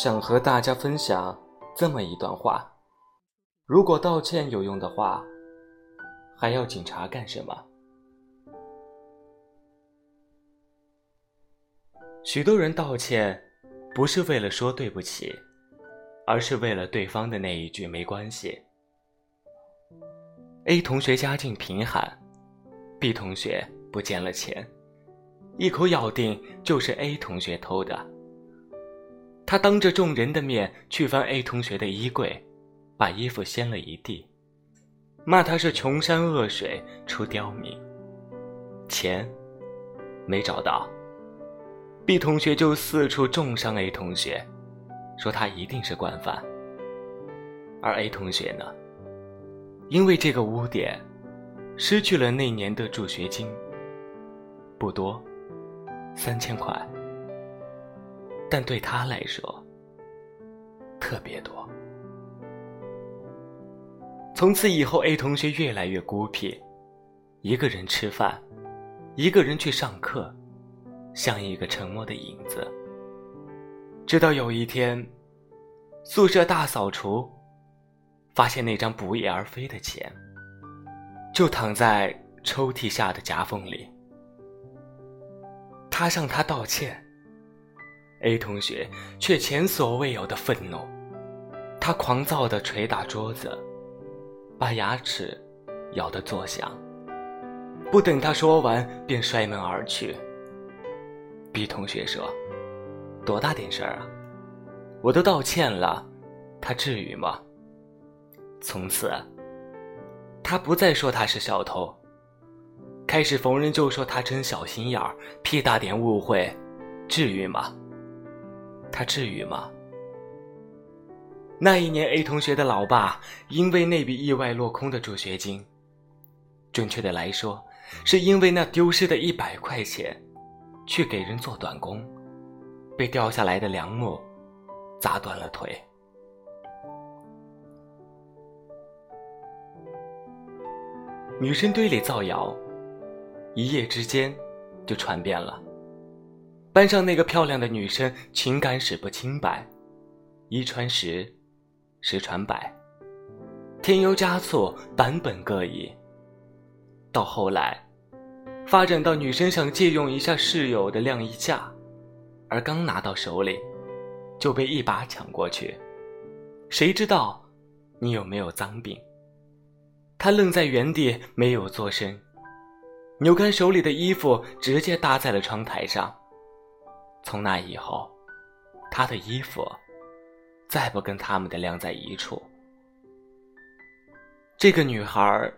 想和大家分享这么一段话：如果道歉有用的话，还要警察干什么？许多人道歉，不是为了说对不起，而是为了对方的那一句没关系。A 同学家境贫寒，B 同学不见了钱，一口咬定就是 A 同学偷的。他当着众人的面去翻 A 同学的衣柜，把衣服掀了一地，骂他是穷山恶水出刁民。钱没找到，B 同学就四处重伤 A 同学，说他一定是惯犯。而 A 同学呢，因为这个污点，失去了那年的助学金，不多，三千块。但对他来说，特别多。从此以后，A 同学越来越孤僻，一个人吃饭，一个人去上课，像一个沉默的影子。直到有一天，宿舍大扫除，发现那张不翼而飞的钱，就躺在抽屉下的夹缝里。他向他道歉。A 同学却前所未有的愤怒，他狂躁地捶打桌子，把牙齿咬得作响。不等他说完，便摔门而去。B 同学说：“多大点事儿啊？我都道歉了，他至于吗？”从此，他不再说他是小偷，开始逢人就说他真小心眼儿，屁大点误会，至于吗？他至于吗？那一年，A 同学的老爸因为那笔意外落空的助学金，准确的来说，是因为那丢失的一百块钱，去给人做短工，被掉下来的梁木砸断了腿。女生堆里造谣，一夜之间就传遍了。班上那个漂亮的女生情感史不清白，一传十，十传百，添油加醋，版本各异。到后来，发展到女生想借用一下室友的晾衣架，而刚拿到手里，就被一把抢过去。谁知道你有没有脏病？他愣在原地没有作声，扭开手里的衣服，直接搭在了窗台上。从那以后，她的衣服再不跟他们的晾在一处。这个女孩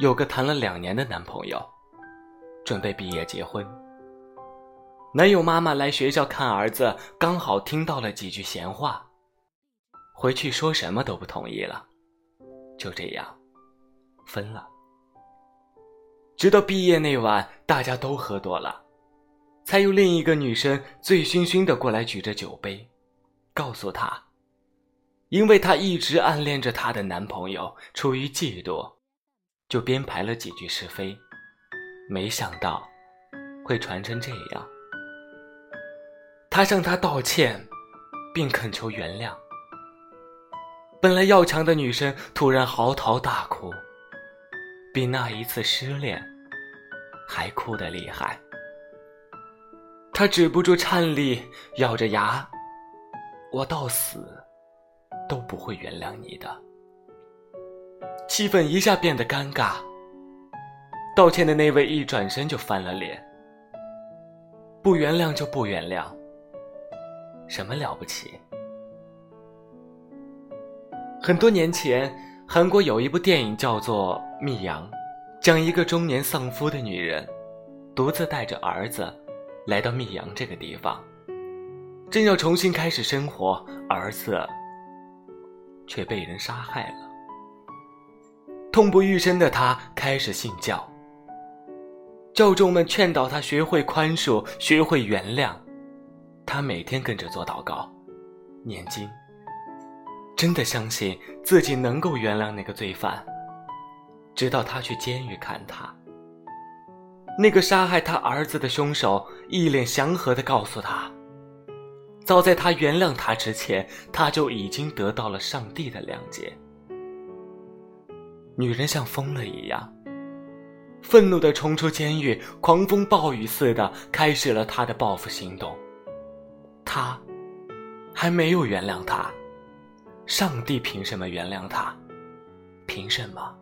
有个谈了两年的男朋友，准备毕业结婚。男友妈妈来学校看儿子，刚好听到了几句闲话，回去说什么都不同意了，就这样分了。直到毕业那晚，大家都喝多了。才有另一个女生醉醺醺的过来，举着酒杯，告诉他，因为她一直暗恋着她的男朋友，出于嫉妒，就编排了几句是非，没想到会传成这样。他向她道歉，并恳求原谅。本来要强的女生突然嚎啕大哭，比那一次失恋还哭得厉害。他止不住颤栗，咬着牙：“我到死都不会原谅你的。”气氛一下变得尴尬。道歉的那位一转身就翻了脸：“不原谅就不原谅，什么了不起？”很多年前，韩国有一部电影叫做《密阳》，讲一个中年丧夫的女人，独自带着儿子。来到密阳这个地方，正要重新开始生活，儿子却被人杀害了。痛不欲生的他开始信教，教众们劝导他学会宽恕，学会原谅。他每天跟着做祷告、念经，真的相信自己能够原谅那个罪犯。直到他去监狱看他。那个杀害他儿子的凶手一脸祥和地告诉他：“早在他原谅他之前，他就已经得到了上帝的谅解。”女人像疯了一样，愤怒地冲出监狱，狂风暴雨似的开始了他的报复行动。他还没有原谅他，上帝凭什么原谅他？凭什么？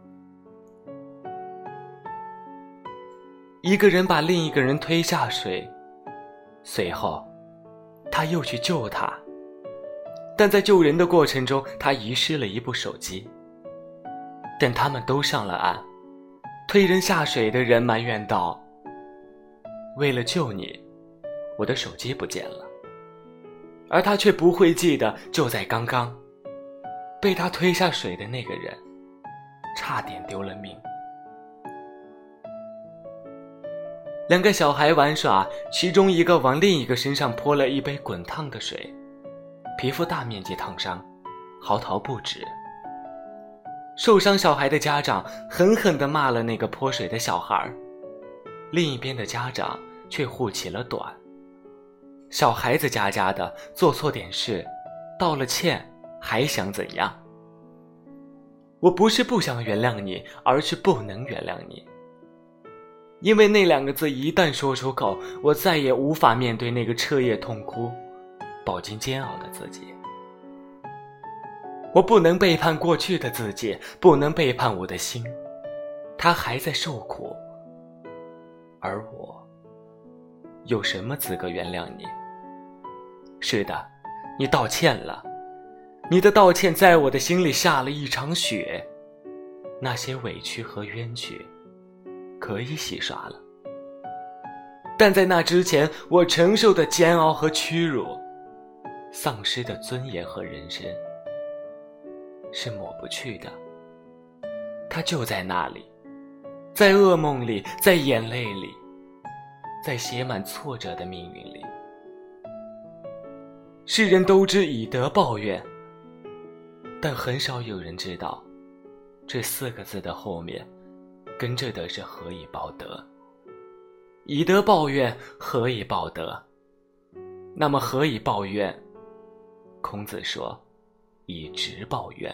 一个人把另一个人推下水，随后，他又去救他。但在救人的过程中，他遗失了一部手机。等他们都上了岸，推人下水的人埋怨道：“为了救你，我的手机不见了。”而他却不会记得，就在刚刚，被他推下水的那个人，差点丢了命。两个小孩玩耍，其中一个往另一个身上泼了一杯滚烫的水，皮肤大面积烫伤，嚎啕不止。受伤小孩的家长狠狠地骂了那个泼水的小孩，另一边的家长却护起了短。小孩子家家的做错点事，道了歉还想怎样？我不是不想原谅你，而是不能原谅你。因为那两个字一旦说出口，我再也无法面对那个彻夜痛哭、饱经煎熬的自己。我不能背叛过去的自己，不能背叛我的心，他还在受苦，而我有什么资格原谅你？是的，你道歉了，你的道歉在我的心里下了一场雪，那些委屈和冤屈。可以洗刷了，但在那之前，我承受的煎熬和屈辱，丧失的尊严和人生，是抹不去的。它就在那里，在噩梦里，在眼泪里，在写满挫折的命运里。世人都知以德报怨，但很少有人知道，这四个字的后面。跟着的是何以报德？以德报怨，何以报德？那么何以报怨？孔子说：“以直报怨。”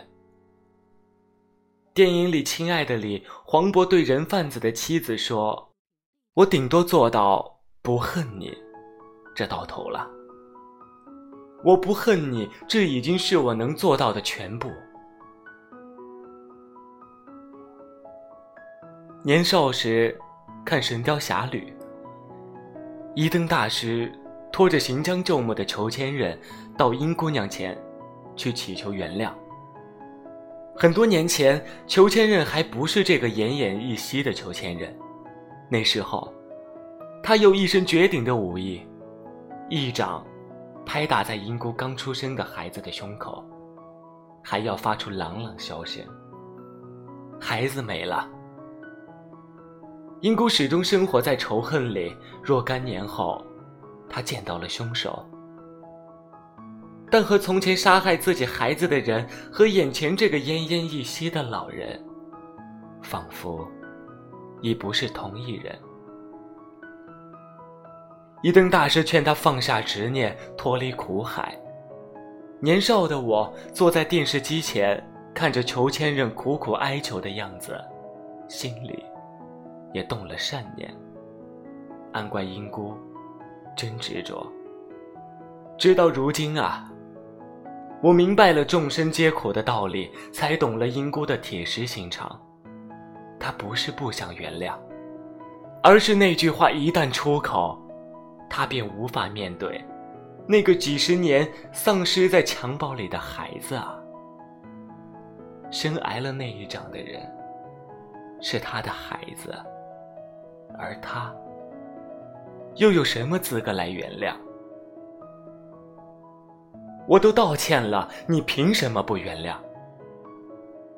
电影里《亲爱的》里，黄渤对人贩子的妻子说：“我顶多做到不恨你，这到头了。我不恨你，这已经是我能做到的全部。”年少时，看《神雕侠侣》，一灯大师拖着行将就木的裘千仞到殷姑娘前去祈求原谅。很多年前，裘千仞还不是这个奄奄一息的裘千仞，那时候，他有一身绝顶的武艺，一掌拍打在殷姑刚出生的孩子的胸口，还要发出朗朗箫声。孩子没了。英姑始终生活在仇恨里。若干年后，她见到了凶手，但和从前杀害自己孩子的人，和眼前这个奄奄一息的老人，仿佛已不是同一人。一灯大师劝他放下执念，脱离苦海。年少的我坐在电视机前，看着裘千仞苦苦哀求的样子，心里。也动了善念。安怪英姑，真执着。直到如今啊，我明白了众生皆苦的道理，才懂了英姑的铁石心肠。她不是不想原谅，而是那句话一旦出口，她便无法面对那个几十年丧失在襁褓里的孩子啊。深挨了那一掌的人，是他的孩子。而他，又有什么资格来原谅？我都道歉了，你凭什么不原谅？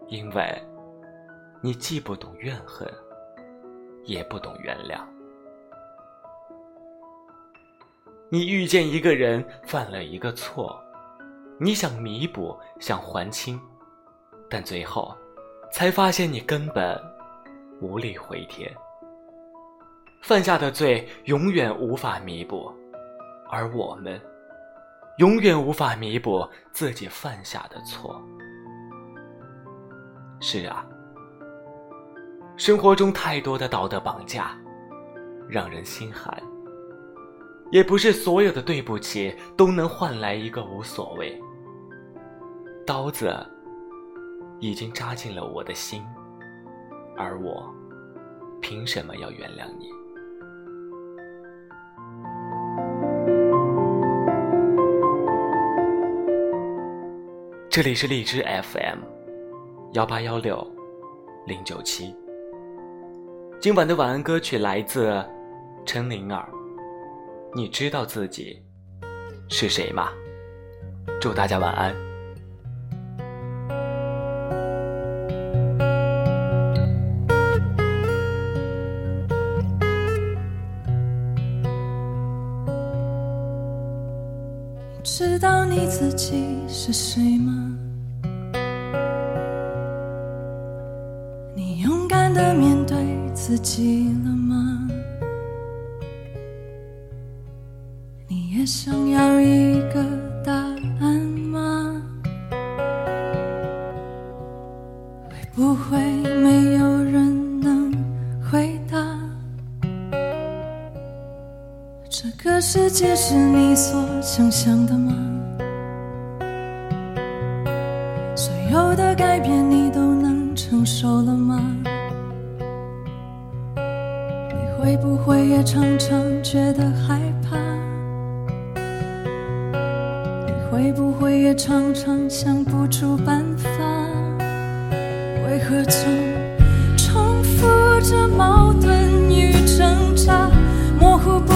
因为，你既不懂怨恨，也不懂原谅。你遇见一个人犯了一个错，你想弥补，想还清，但最后，才发现你根本无力回天。犯下的罪永远无法弥补，而我们，永远无法弥补自己犯下的错。是啊，生活中太多的道德绑架，让人心寒。也不是所有的对不起都能换来一个无所谓。刀子已经扎进了我的心，而我凭什么要原谅你？这里是荔枝 FM 幺八幺六零九七。今晚的晚安歌曲来自陈灵儿。你知道自己是谁吗？祝大家晚安。知道你自己是谁吗？自己了吗？你也想要一个答案吗？会不会没有人能回答？这个世界是你所想象的吗？常常觉得害怕？你会不会也常常想不出办法？为何总重复着矛盾与挣扎，模糊不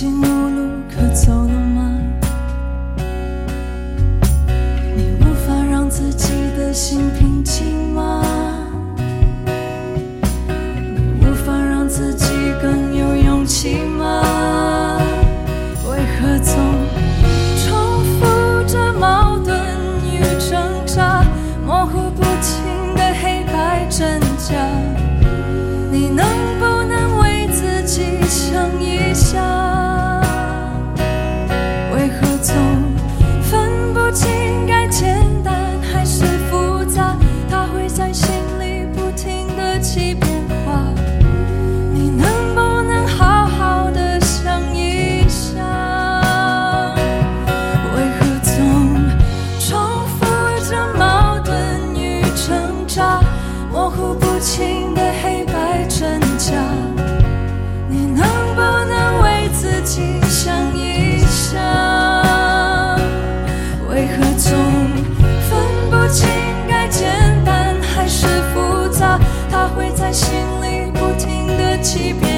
已经无路。可走在心里不停地欺骗。